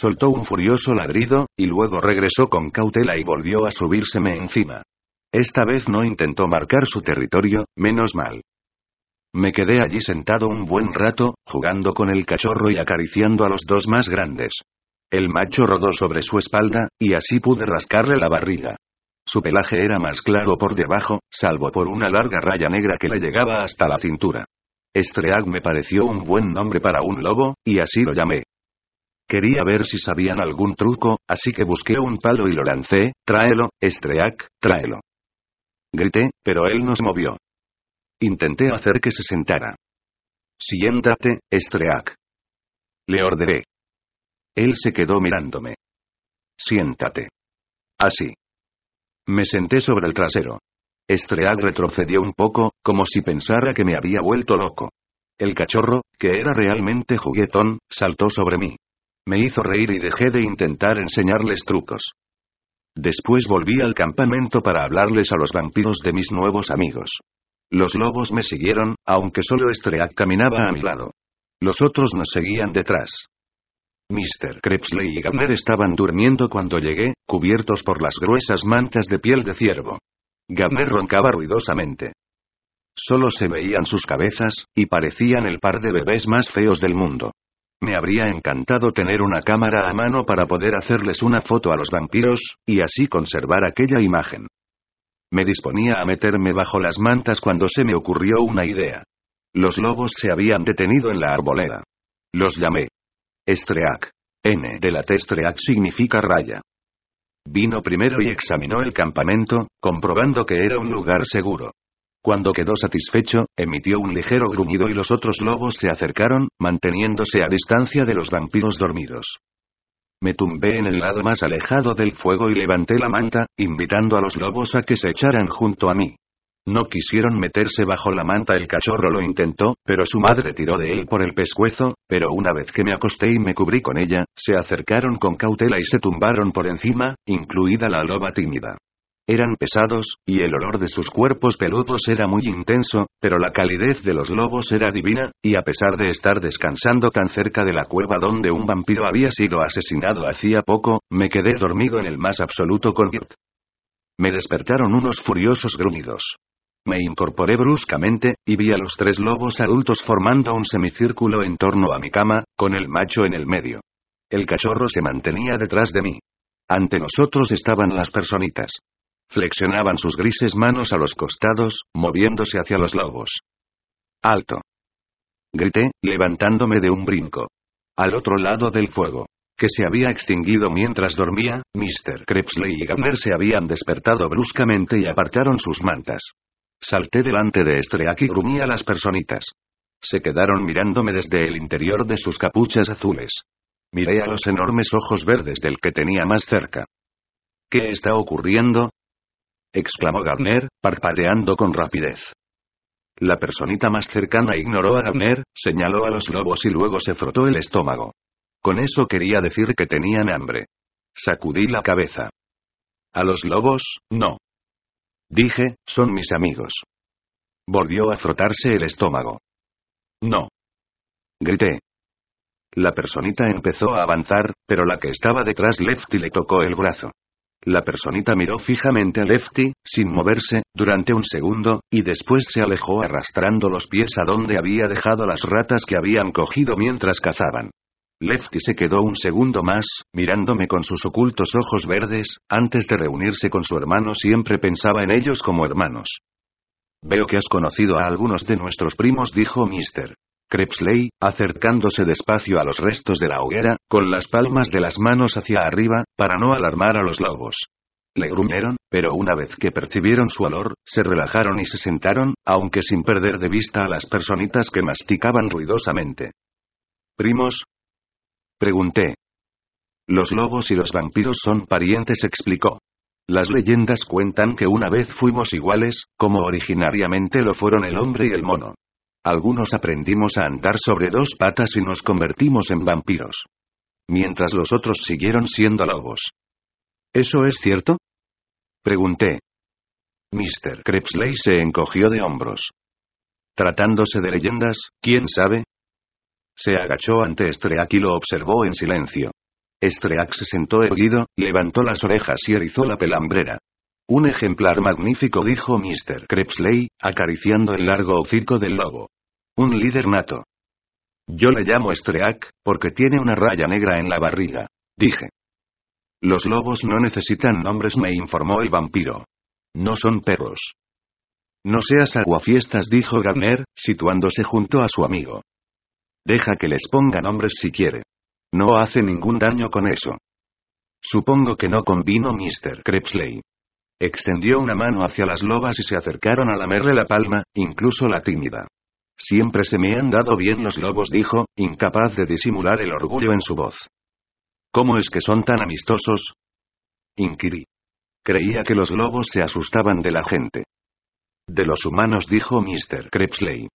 Soltó un furioso ladrido, y luego regresó con cautela y volvió a subírseme encima. Esta vez no intentó marcar su territorio, menos mal. Me quedé allí sentado un buen rato, jugando con el cachorro y acariciando a los dos más grandes. El macho rodó sobre su espalda, y así pude rascarle la barriga. Su pelaje era más claro por debajo, salvo por una larga raya negra que le llegaba hasta la cintura. Estreag me pareció un buen nombre para un lobo, y así lo llamé. Quería ver si sabían algún truco, así que busqué un palo y lo lancé, tráelo, Estreag, tráelo. Grité, pero él no se movió. Intenté hacer que se sentara. Siéntate, Estreak. Le ordené. Él se quedó mirándome. Siéntate. Así. Me senté sobre el trasero. Estreag retrocedió un poco, como si pensara que me había vuelto loco. El cachorro, que era realmente juguetón, saltó sobre mí. Me hizo reír y dejé de intentar enseñarles trucos. Después volví al campamento para hablarles a los vampiros de mis nuevos amigos. Los lobos me siguieron, aunque solo Estreak caminaba a mi lado. Los otros nos seguían detrás. Mr. Crepsley y Gabner estaban durmiendo cuando llegué, cubiertos por las gruesas mantas de piel de ciervo. Gabner roncaba ruidosamente. Solo se veían sus cabezas, y parecían el par de bebés más feos del mundo. Me habría encantado tener una cámara a mano para poder hacerles una foto a los vampiros, y así conservar aquella imagen. Me disponía a meterme bajo las mantas cuando se me ocurrió una idea. Los lobos se habían detenido en la arboleda. Los llamé. Estreac. N de la T Estreac significa raya. Vino primero y examinó el campamento, comprobando que era un lugar seguro. Cuando quedó satisfecho, emitió un ligero gruñido y los otros lobos se acercaron, manteniéndose a distancia de los vampiros dormidos. Me tumbé en el lado más alejado del fuego y levanté la manta, invitando a los lobos a que se echaran junto a mí. No quisieron meterse bajo la manta, el cachorro lo intentó, pero su madre tiró de él por el pescuezo, pero una vez que me acosté y me cubrí con ella, se acercaron con cautela y se tumbaron por encima, incluida la loba tímida. Eran pesados, y el olor de sus cuerpos peludos era muy intenso, pero la calidez de los lobos era divina, y a pesar de estar descansando tan cerca de la cueva donde un vampiro había sido asesinado hacía poco, me quedé dormido en el más absoluto confort. Me despertaron unos furiosos gruñidos. Me incorporé bruscamente, y vi a los tres lobos adultos formando un semicírculo en torno a mi cama, con el macho en el medio. El cachorro se mantenía detrás de mí. Ante nosotros estaban las personitas. Flexionaban sus grises manos a los costados, moviéndose hacia los lobos. ¡Alto! Grité, levantándome de un brinco. Al otro lado del fuego. Que se había extinguido mientras dormía, Mr. Crepsley y Gabner se habían despertado bruscamente y apartaron sus mantas. Salté delante de Estreak y gruñí a las personitas. Se quedaron mirándome desde el interior de sus capuchas azules. Miré a los enormes ojos verdes del que tenía más cerca. ¿Qué está ocurriendo? Exclamó Gardner, parpadeando con rapidez. La personita más cercana ignoró a Gardner, señaló a los lobos y luego se frotó el estómago. Con eso quería decir que tenían hambre. Sacudí la cabeza. A los lobos, no. Dije, son mis amigos. Volvió a frotarse el estómago. No. Grité. La personita empezó a avanzar, pero la que estaba detrás Lefty le tocó el brazo. La personita miró fijamente a Lefty, sin moverse, durante un segundo, y después se alejó arrastrando los pies a donde había dejado las ratas que habían cogido mientras cazaban. Lefty se quedó un segundo más, mirándome con sus ocultos ojos verdes, antes de reunirse con su hermano siempre pensaba en ellos como hermanos. Veo que has conocido a algunos de nuestros primos, dijo Mr. Crepsley, acercándose despacio a los restos de la hoguera, con las palmas de las manos hacia arriba, para no alarmar a los lobos. Le gruñeron, pero una vez que percibieron su olor, se relajaron y se sentaron, aunque sin perder de vista a las personitas que masticaban ruidosamente. ¿Primos? Pregunté. Los lobos y los vampiros son parientes, explicó. Las leyendas cuentan que una vez fuimos iguales, como originariamente lo fueron el hombre y el mono. Algunos aprendimos a andar sobre dos patas y nos convertimos en vampiros. Mientras los otros siguieron siendo lobos. ¿Eso es cierto? Pregunté. Mr. Crepsley se encogió de hombros. Tratándose de leyendas, ¿quién sabe? Se agachó ante Estreak y lo observó en silencio. Estreac se sentó erguido, levantó las orejas y erizó la pelambrera. Un ejemplar magnífico, dijo Mr. Crepsley, acariciando el largo hocico del lobo. Un líder nato. Yo le llamo Estreac, porque tiene una raya negra en la barriga. Dije. Los lobos no necesitan nombres, me informó el vampiro. No son perros. No seas aguafiestas, dijo Gardner, situándose junto a su amigo. Deja que les ponga nombres si quiere. No hace ningún daño con eso. Supongo que no convino Mr. Crepsley. Extendió una mano hacia las lobas y se acercaron a lamerle la palma, incluso la tímida. Siempre se me han dado bien los lobos, dijo, incapaz de disimular el orgullo en su voz. ¿Cómo es que son tan amistosos? Inquirí. Creía que los lobos se asustaban de la gente. De los humanos, dijo Mr. Crepsley.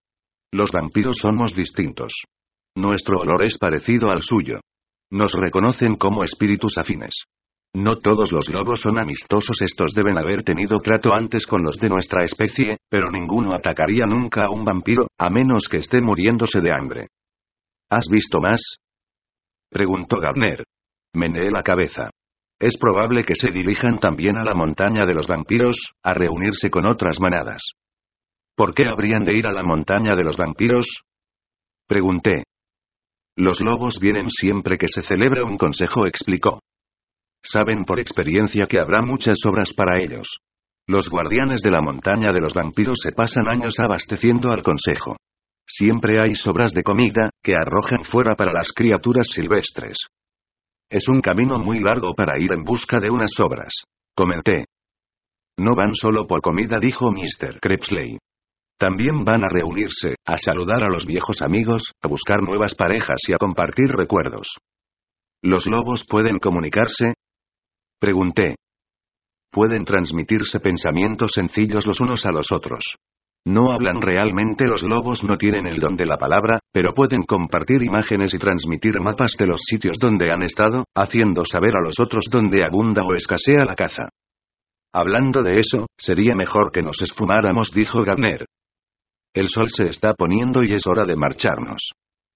Los vampiros somos distintos. Nuestro olor es parecido al suyo. Nos reconocen como espíritus afines. No todos los lobos son amistosos, estos deben haber tenido trato antes con los de nuestra especie, pero ninguno atacaría nunca a un vampiro, a menos que esté muriéndose de hambre. ¿Has visto más? preguntó Gabner. Meneé la cabeza. Es probable que se dirijan también a la montaña de los vampiros, a reunirse con otras manadas. ¿Por qué habrían de ir a la montaña de los vampiros? Pregunté. Los lobos vienen siempre que se celebra un consejo, explicó. Saben por experiencia que habrá muchas obras para ellos. Los guardianes de la montaña de los vampiros se pasan años abasteciendo al consejo. Siempre hay sobras de comida, que arrojan fuera para las criaturas silvestres. Es un camino muy largo para ir en busca de unas sobras. Comenté. No van solo por comida, dijo Mr. Crepsley. También van a reunirse, a saludar a los viejos amigos, a buscar nuevas parejas y a compartir recuerdos. ¿Los lobos pueden comunicarse? Pregunté. Pueden transmitirse pensamientos sencillos los unos a los otros. No hablan realmente los lobos no tienen el don de la palabra, pero pueden compartir imágenes y transmitir mapas de los sitios donde han estado, haciendo saber a los otros dónde abunda o escasea la caza. Hablando de eso, sería mejor que nos esfumáramos, dijo Gardner. El sol se está poniendo y es hora de marcharnos.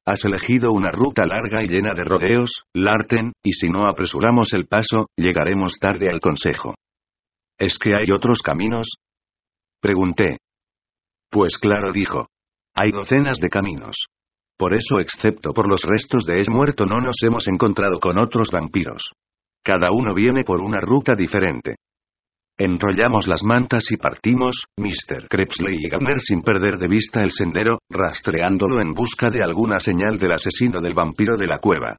Has elegido una ruta larga y llena de rodeos, Larten, y si no apresuramos el paso, llegaremos tarde al consejo. ¿Es que hay otros caminos? Pregunté. Pues claro, dijo. Hay docenas de caminos. Por eso, excepto por los restos de Es muerto, no nos hemos encontrado con otros vampiros. Cada uno viene por una ruta diferente. Enrollamos las mantas y partimos, Mr. Crepsley y Gabner sin perder de vista el sendero, rastreándolo en busca de alguna señal del asesino del vampiro de la cueva.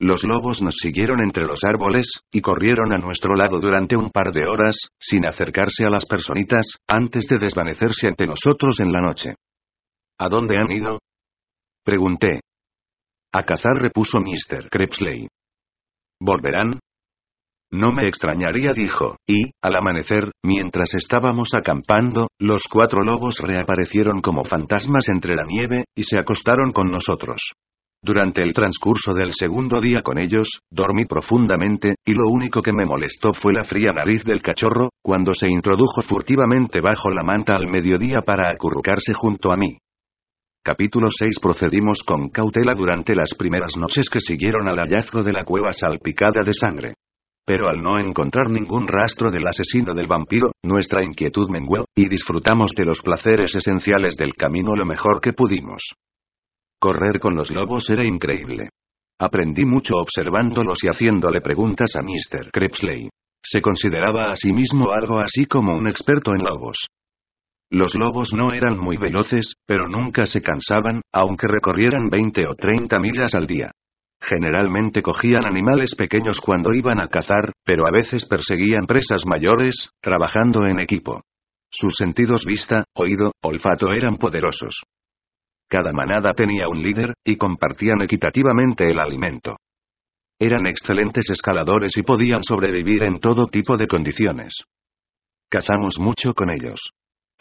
Los lobos nos siguieron entre los árboles, y corrieron a nuestro lado durante un par de horas, sin acercarse a las personitas, antes de desvanecerse ante nosotros en la noche. ¿A dónde han ido? Pregunté. A cazar, repuso Mr. Crepsley. ¿Volverán? No me extrañaría, dijo, y, al amanecer, mientras estábamos acampando, los cuatro lobos reaparecieron como fantasmas entre la nieve, y se acostaron con nosotros. Durante el transcurso del segundo día con ellos, dormí profundamente, y lo único que me molestó fue la fría nariz del cachorro, cuando se introdujo furtivamente bajo la manta al mediodía para acurrucarse junto a mí. Capítulo 6 Procedimos con cautela durante las primeras noches que siguieron al hallazgo de la cueva salpicada de sangre. Pero al no encontrar ningún rastro del asesino del vampiro, nuestra inquietud menguó, y disfrutamos de los placeres esenciales del camino lo mejor que pudimos. Correr con los lobos era increíble. Aprendí mucho observándolos y haciéndole preguntas a Mr. Crepsley. Se consideraba a sí mismo algo así como un experto en lobos. Los lobos no eran muy veloces, pero nunca se cansaban, aunque recorrieran 20 o 30 millas al día. Generalmente cogían animales pequeños cuando iban a cazar, pero a veces perseguían presas mayores, trabajando en equipo. Sus sentidos vista, oído, olfato eran poderosos. Cada manada tenía un líder, y compartían equitativamente el alimento. Eran excelentes escaladores y podían sobrevivir en todo tipo de condiciones. Cazamos mucho con ellos.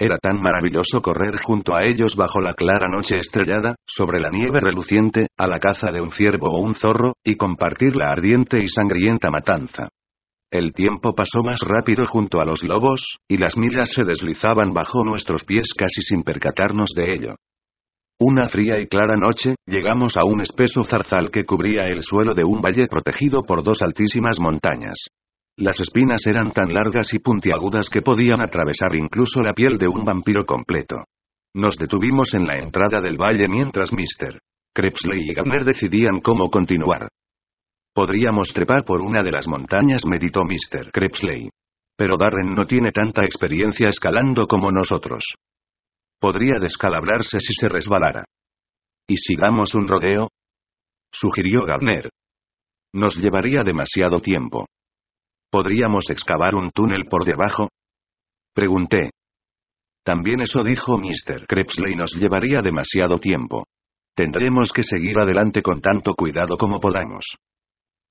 Era tan maravilloso correr junto a ellos bajo la clara noche estrellada, sobre la nieve reluciente, a la caza de un ciervo o un zorro, y compartir la ardiente y sangrienta matanza. El tiempo pasó más rápido junto a los lobos, y las millas se deslizaban bajo nuestros pies casi sin percatarnos de ello. Una fría y clara noche, llegamos a un espeso zarzal que cubría el suelo de un valle protegido por dos altísimas montañas. Las espinas eran tan largas y puntiagudas que podían atravesar incluso la piel de un vampiro completo. Nos detuvimos en la entrada del valle mientras Mr. Krebsley y Gabner decidían cómo continuar. Podríamos trepar por una de las montañas, meditó Mr. Krebsley. Pero Darren no tiene tanta experiencia escalando como nosotros. Podría descalabrarse si se resbalara. ¿Y si damos un rodeo? Sugirió Gabner. Nos llevaría demasiado tiempo. ¿Podríamos excavar un túnel por debajo? Pregunté. También eso dijo Mr. Krebsley nos llevaría demasiado tiempo. Tendremos que seguir adelante con tanto cuidado como podamos.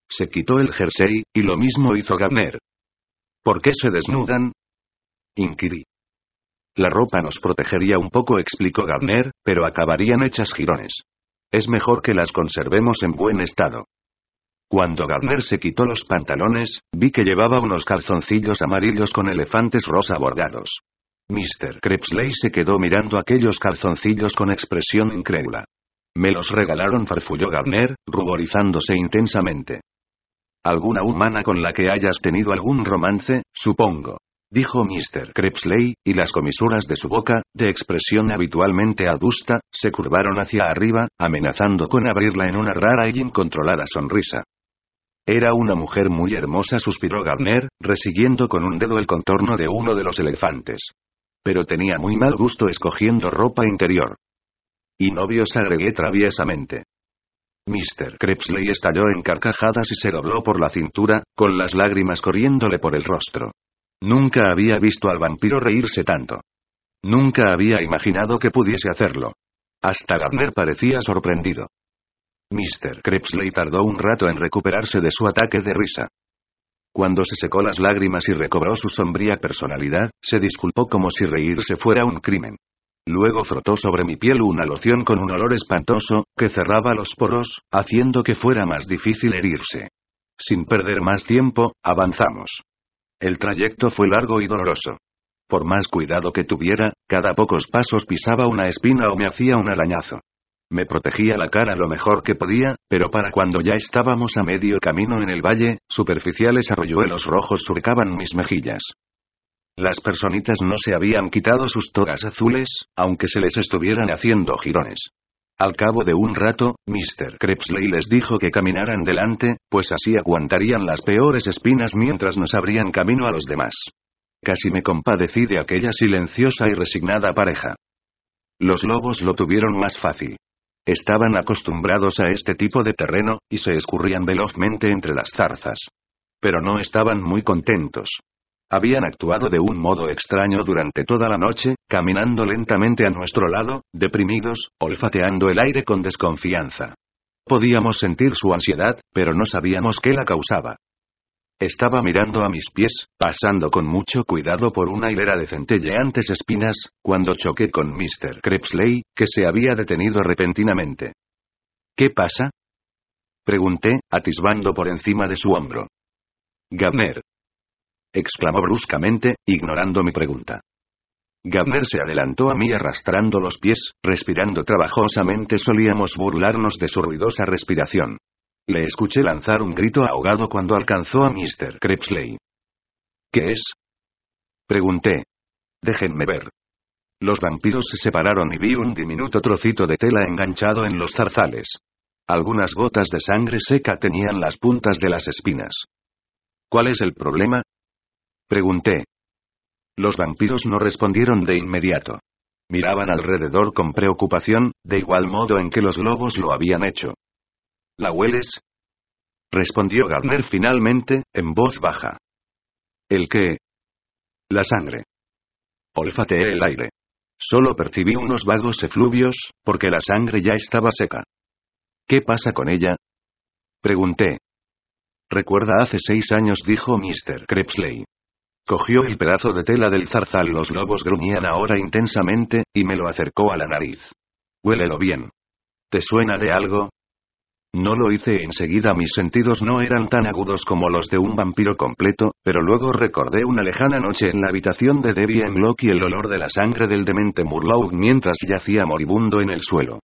Se quitó el jersey, y lo mismo hizo Gabner. ¿Por qué se desnudan? Inquirí. La ropa nos protegería un poco, explicó Gabner, pero acabarían hechas jirones. Es mejor que las conservemos en buen estado. Cuando Gabner se quitó los pantalones, vi que llevaba unos calzoncillos amarillos con elefantes rosa bordados. Mr. Krebsley se quedó mirando aquellos calzoncillos con expresión incrédula. Me los regalaron, farfulló Gabner, ruborizándose intensamente. ¿Alguna humana con la que hayas tenido algún romance, supongo? dijo Mr. Krebsley, y las comisuras de su boca, de expresión habitualmente adusta, se curvaron hacia arriba, amenazando con abrirla en una rara y incontrolada sonrisa. Era una mujer muy hermosa, suspiró Gardner, resiguiendo con un dedo el contorno de uno de los elefantes. Pero tenía muy mal gusto escogiendo ropa interior. Y novios agregué traviesamente. Mr. Krebsley estalló en carcajadas y se dobló por la cintura, con las lágrimas corriéndole por el rostro. Nunca había visto al vampiro reírse tanto. Nunca había imaginado que pudiese hacerlo. Hasta Gardner parecía sorprendido. Mr. Krebsley tardó un rato en recuperarse de su ataque de risa. Cuando se secó las lágrimas y recobró su sombría personalidad, se disculpó como si reírse fuera un crimen. Luego frotó sobre mi piel una loción con un olor espantoso, que cerraba los poros, haciendo que fuera más difícil herirse. Sin perder más tiempo, avanzamos. El trayecto fue largo y doloroso. Por más cuidado que tuviera, cada pocos pasos pisaba una espina o me hacía un arañazo. Me protegía la cara lo mejor que podía, pero para cuando ya estábamos a medio camino en el valle, superficiales arroyuelos rojos surcaban mis mejillas. Las personitas no se habían quitado sus togas azules, aunque se les estuvieran haciendo jirones. Al cabo de un rato, Mr. Krebsley les dijo que caminaran delante, pues así aguantarían las peores espinas mientras nos abrían camino a los demás. Casi me compadecí de aquella silenciosa y resignada pareja. Los lobos lo tuvieron más fácil. Estaban acostumbrados a este tipo de terreno, y se escurrían velozmente entre las zarzas. Pero no estaban muy contentos. Habían actuado de un modo extraño durante toda la noche, caminando lentamente a nuestro lado, deprimidos, olfateando el aire con desconfianza. Podíamos sentir su ansiedad, pero no sabíamos qué la causaba. Estaba mirando a mis pies, pasando con mucho cuidado por una hilera de centelleantes espinas, cuando choqué con Mr. Krebsley, que se había detenido repentinamente. ¿Qué pasa? Pregunté, atisbando por encima de su hombro. Gabner exclamó bruscamente, ignorando mi pregunta. Gabner se adelantó a mí arrastrando los pies, respirando trabajosamente. Solíamos burlarnos de su ruidosa respiración. Le escuché lanzar un grito ahogado cuando alcanzó a Mr. Krebsley. ¿Qué es? Pregunté. Déjenme ver. Los vampiros se separaron y vi un diminuto trocito de tela enganchado en los zarzales. Algunas gotas de sangre seca tenían las puntas de las espinas. ¿Cuál es el problema? Pregunté. Los vampiros no respondieron de inmediato. Miraban alrededor con preocupación, de igual modo en que los lobos lo habían hecho. ¿La hueles? Respondió Gardner finalmente, en voz baja. ¿El qué? La sangre. Olfateé el aire. Solo percibí unos vagos efluvios, porque la sangre ya estaba seca. ¿Qué pasa con ella? Pregunté. Recuerda hace seis años, dijo Mr. Krebsley. Cogió el pedazo de tela del zarzal, los lobos gruñían ahora intensamente, y me lo acercó a la nariz. Huélelo bien. ¿Te suena de algo? No lo hice enseguida, mis sentidos no eran tan agudos como los de un vampiro completo, pero luego recordé una lejana noche en la habitación de Debbie en y el olor de la sangre del demente Murlough mientras yacía moribundo en el suelo.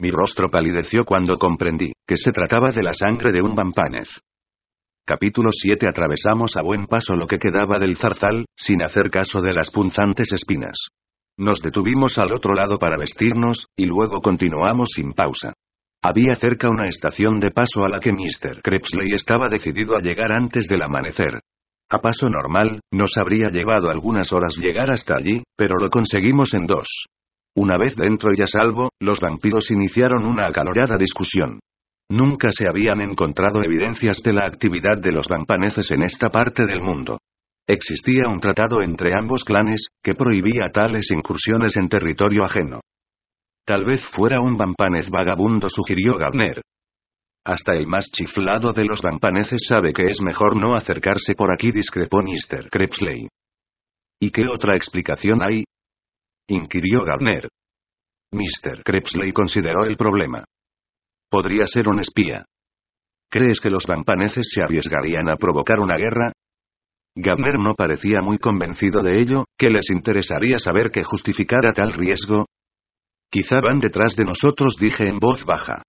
Mi rostro palideció cuando comprendí que se trataba de la sangre de un vampanez. Capítulo 7 Atravesamos a buen paso lo que quedaba del zarzal, sin hacer caso de las punzantes espinas. Nos detuvimos al otro lado para vestirnos, y luego continuamos sin pausa. Había cerca una estación de paso a la que Mr. Crepsley estaba decidido a llegar antes del amanecer. A paso normal, nos habría llevado algunas horas llegar hasta allí, pero lo conseguimos en dos. Una vez dentro y a salvo, los vampiros iniciaron una acalorada discusión. Nunca se habían encontrado evidencias de la actividad de los vampaneces en esta parte del mundo. Existía un tratado entre ambos clanes, que prohibía tales incursiones en territorio ajeno. Tal vez fuera un vampanez vagabundo, sugirió Gabner. Hasta el más chiflado de los vampaneces sabe que es mejor no acercarse por aquí, discrepó Mr. Crepsley. ¿Y qué otra explicación hay? inquirió Gabner. Mr. Crepsley consideró el problema. Podría ser un espía. ¿Crees que los vampaneces se arriesgarían a provocar una guerra? Gabner no parecía muy convencido de ello, ¿qué les interesaría saber que justificara tal riesgo? Quizá van detrás de nosotros, dije en voz baja.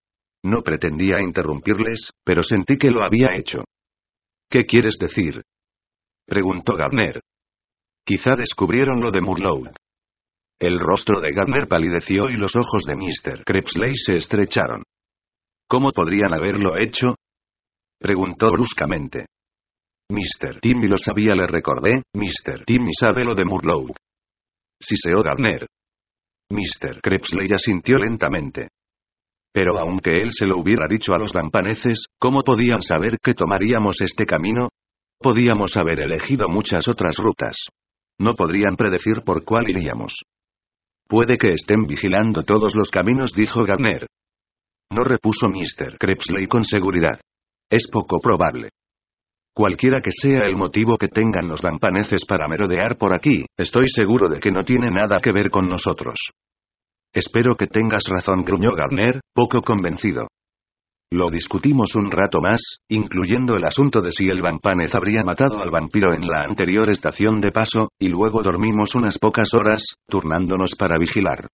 No pretendía interrumpirles, pero sentí que lo había hecho. ¿Qué quieres decir? preguntó Gabner. Quizá descubrieron lo de Murlough. El rostro de Gabner palideció y los ojos de Mr. Crepsley se estrecharon. ¿Cómo podrían haberlo hecho? preguntó bruscamente. Mr. Timmy lo sabía, le recordé, Mr. Timmy sabe lo de Murlough. Siseó Gabner. Mr. Crepsley asintió lentamente. Pero aunque él se lo hubiera dicho a los vampaneces, ¿cómo podían saber que tomaríamos este camino? Podíamos haber elegido muchas otras rutas. No podrían predecir por cuál iríamos. Puede que estén vigilando todos los caminos, dijo Gardner. No repuso Mr. Crepsley con seguridad. Es poco probable. Cualquiera que sea el motivo que tengan los vampaneces para merodear por aquí, estoy seguro de que no tiene nada que ver con nosotros. Espero que tengas razón, gruñó Garner, poco convencido. Lo discutimos un rato más, incluyendo el asunto de si el vampanez habría matado al vampiro en la anterior estación de paso, y luego dormimos unas pocas horas, turnándonos para vigilar.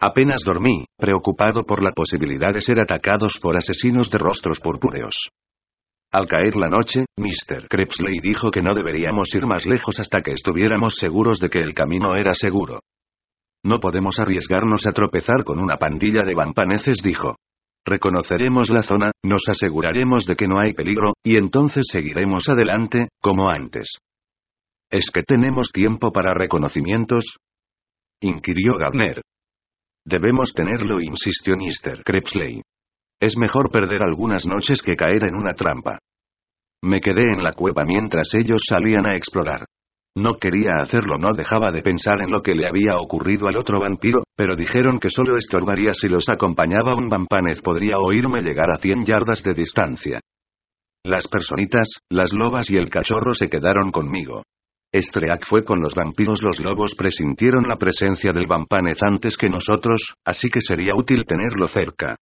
Apenas dormí, preocupado por la posibilidad de ser atacados por asesinos de rostros purpúreos. Al caer la noche, Mr. Crepsley dijo que no deberíamos ir más lejos hasta que estuviéramos seguros de que el camino era seguro. No podemos arriesgarnos a tropezar con una pandilla de vampaneces, dijo. Reconoceremos la zona, nos aseguraremos de que no hay peligro, y entonces seguiremos adelante, como antes. ¿Es que tenemos tiempo para reconocimientos? inquirió Gardner. Debemos tenerlo, insistió Mr. Crepsley. Es mejor perder algunas noches que caer en una trampa. Me quedé en la cueva mientras ellos salían a explorar. No quería hacerlo, no dejaba de pensar en lo que le había ocurrido al otro vampiro, pero dijeron que solo estorbaría si los acompañaba un vampanez podría oírme llegar a 100 yardas de distancia. Las personitas, las lobas y el cachorro se quedaron conmigo. Estreak fue con los vampiros, los lobos presintieron la presencia del vampanez antes que nosotros, así que sería útil tenerlo cerca.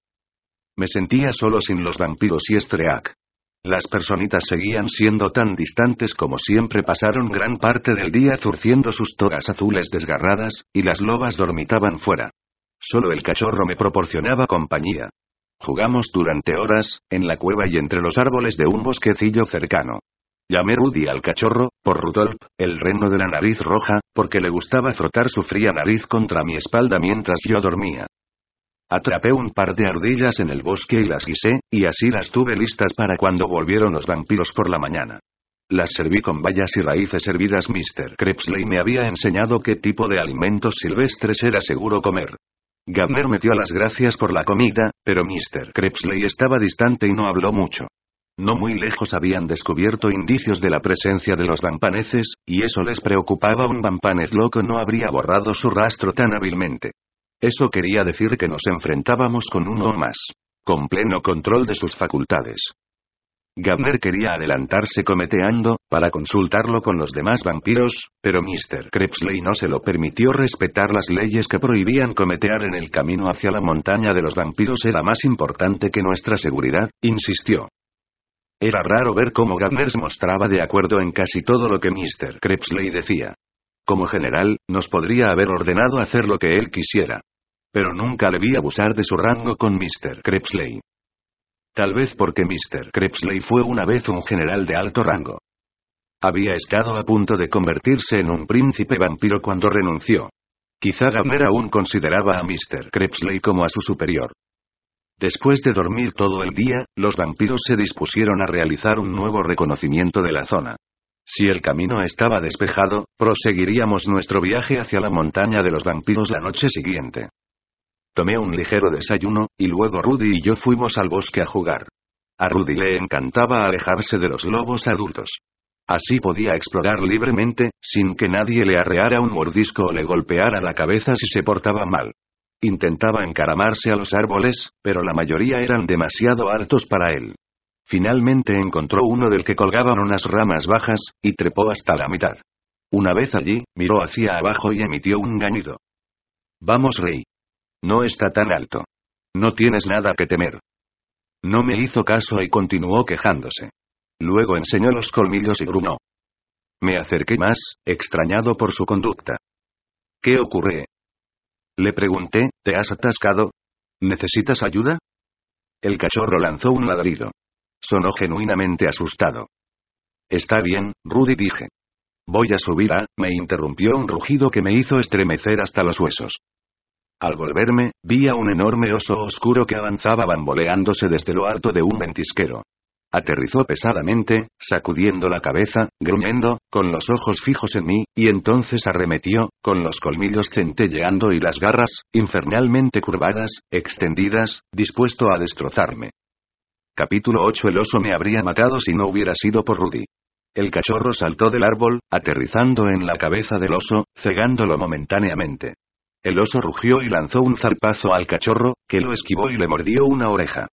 Me sentía solo sin los vampiros y Estreak. Las personitas seguían siendo tan distantes como siempre pasaron gran parte del día zurciendo sus togas azules desgarradas, y las lobas dormitaban fuera. Solo el cachorro me proporcionaba compañía. Jugamos durante horas, en la cueva y entre los árboles de un bosquecillo cercano. Llamé Rudy al cachorro, por Rudolf, el reno de la nariz roja, porque le gustaba frotar su fría nariz contra mi espalda mientras yo dormía. Atrapé un par de ardillas en el bosque y las guisé, y así las tuve listas para cuando volvieron los vampiros por la mañana. Las serví con bayas y raíces hervidas. Mr. Crepsley me había enseñado qué tipo de alimentos silvestres era seguro comer. Gabner metió las gracias por la comida, pero Mr. Crepsley estaba distante y no habló mucho. No muy lejos habían descubierto indicios de la presencia de los vampaneces, y eso les preocupaba. Un vampanez loco no habría borrado su rastro tan hábilmente. Eso quería decir que nos enfrentábamos con uno más. Con pleno control de sus facultades. Gabner quería adelantarse cometeando, para consultarlo con los demás vampiros, pero Mr. Krebsley no se lo permitió respetar las leyes que prohibían cometear en el camino hacia la montaña de los vampiros era más importante que nuestra seguridad, insistió. Era raro ver cómo Gabner se mostraba de acuerdo en casi todo lo que Mr. Krebsley decía. Como general, nos podría haber ordenado hacer lo que él quisiera. Pero nunca le vi abusar de su rango con Mr. Krebsley. Tal vez porque Mr. Krebsley fue una vez un general de alto rango. Había estado a punto de convertirse en un príncipe vampiro cuando renunció. Quizá Gabner aún consideraba a Mr. Krebsley como a su superior. Después de dormir todo el día, los vampiros se dispusieron a realizar un nuevo reconocimiento de la zona. Si el camino estaba despejado, proseguiríamos nuestro viaje hacia la montaña de los vampiros la noche siguiente. Tomé un ligero desayuno, y luego Rudy y yo fuimos al bosque a jugar. A Rudy le encantaba alejarse de los lobos adultos. Así podía explorar libremente, sin que nadie le arreara un mordisco o le golpeara la cabeza si se portaba mal. Intentaba encaramarse a los árboles, pero la mayoría eran demasiado altos para él. Finalmente encontró uno del que colgaban unas ramas bajas, y trepó hasta la mitad. Una vez allí, miró hacia abajo y emitió un ganido. Vamos, rey. No está tan alto. No tienes nada que temer. No me hizo caso y continuó quejándose. Luego enseñó los colmillos y grunó. Me acerqué más, extrañado por su conducta. ¿Qué ocurre? Le pregunté, ¿te has atascado? ¿Necesitas ayuda? El cachorro lanzó un ladrido. Sonó genuinamente asustado. Está bien, Rudy dije. Voy a subir a, me interrumpió un rugido que me hizo estremecer hasta los huesos. Al volverme, vi a un enorme oso oscuro que avanzaba bamboleándose desde lo alto de un ventisquero. Aterrizó pesadamente, sacudiendo la cabeza, gruñendo, con los ojos fijos en mí, y entonces arremetió, con los colmillos centelleando y las garras, infernalmente curvadas, extendidas, dispuesto a destrozarme. Capítulo 8 El oso me habría matado si no hubiera sido por Rudy. El cachorro saltó del árbol, aterrizando en la cabeza del oso, cegándolo momentáneamente. El oso rugió y lanzó un zarpazo al cachorro, que lo esquivó y le mordió una oreja.